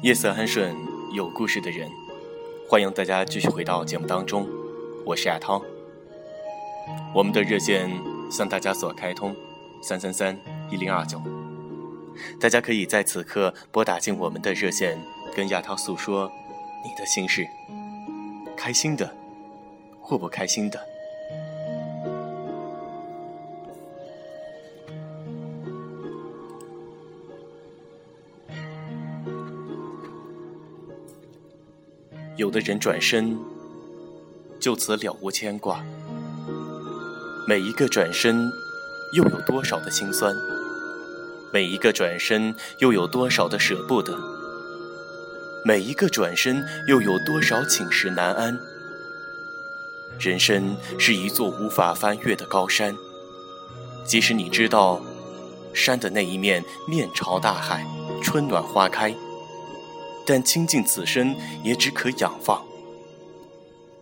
夜色安顺，有故事的人，欢迎大家继续回到节目当中，我是亚涛。我们的热线向大家所开通，三三三一零二九，大家可以在此刻拨打进我们的热线，跟亚涛诉说你的心事，开心的或不开心的。有的人转身，就此了无牵挂。每一个转身，又有多少的心酸？每一个转身，又有多少的舍不得？每一个转身，又有多少寝食难安？人生是一座无法翻越的高山，即使你知道，山的那一面面朝大海，春暖花开。但倾尽此生，也只可仰望。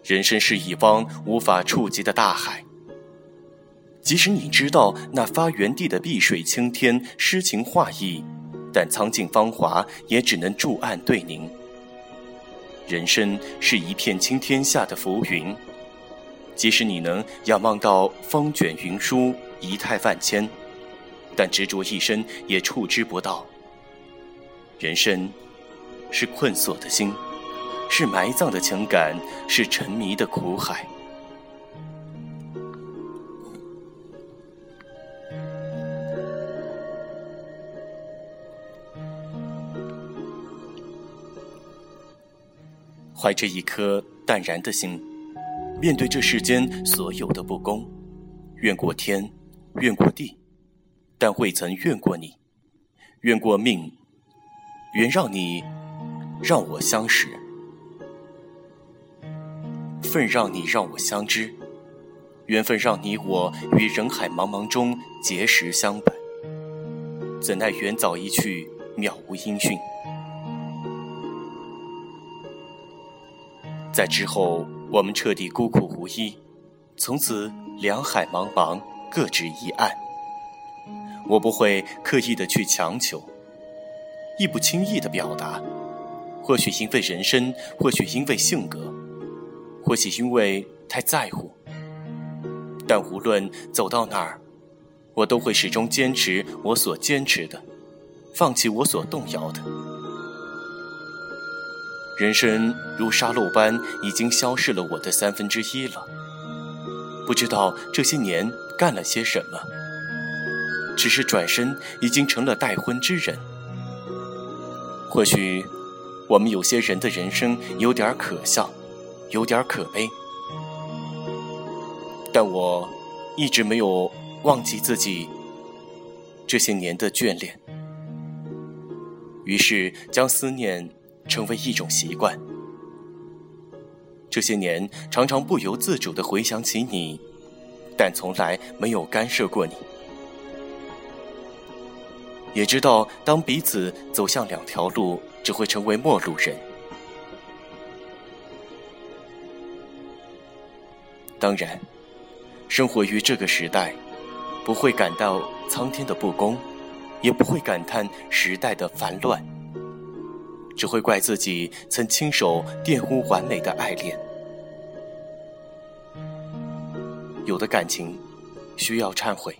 人生是一方无法触及的大海。即使你知道那发源地的碧水青天诗情画意，但苍劲芳华也只能驻岸对凝。人生是一片青天下的浮云。即使你能仰望到风卷云舒，仪态万千，但执着一生也触之不到。人生。是困锁的心，是埋葬的情感，是沉迷的苦海。怀着一颗淡然的心，面对这世间所有的不公，怨过天，怨过地，但未曾怨过你，怨过命，愿让你。让我相识，份让你让我相知，缘分让你我于人海茫茫中结识相伴。怎奈缘早一去，渺无音讯。在之后，我们彻底孤苦无依，从此两海茫茫，各执一岸。我不会刻意的去强求，亦不轻易的表达。或许因为人生，或许因为性格，或许因为太在乎。但无论走到哪儿，我都会始终坚持我所坚持的，放弃我所动摇的。人生如沙漏般，已经消逝了我的三分之一了。不知道这些年干了些什么，只是转身已经成了待婚之人。或许。我们有些人的人生有点可笑，有点可悲，但我一直没有忘记自己这些年的眷恋，于是将思念成为一种习惯。这些年常常不由自主的回想起你，但从来没有干涉过你。也知道，当彼此走向两条路。只会成为陌路人。当然，生活于这个时代，不会感到苍天的不公，也不会感叹时代的烦乱，只会怪自己曾亲手玷污完美的爱恋。有的感情需要忏悔，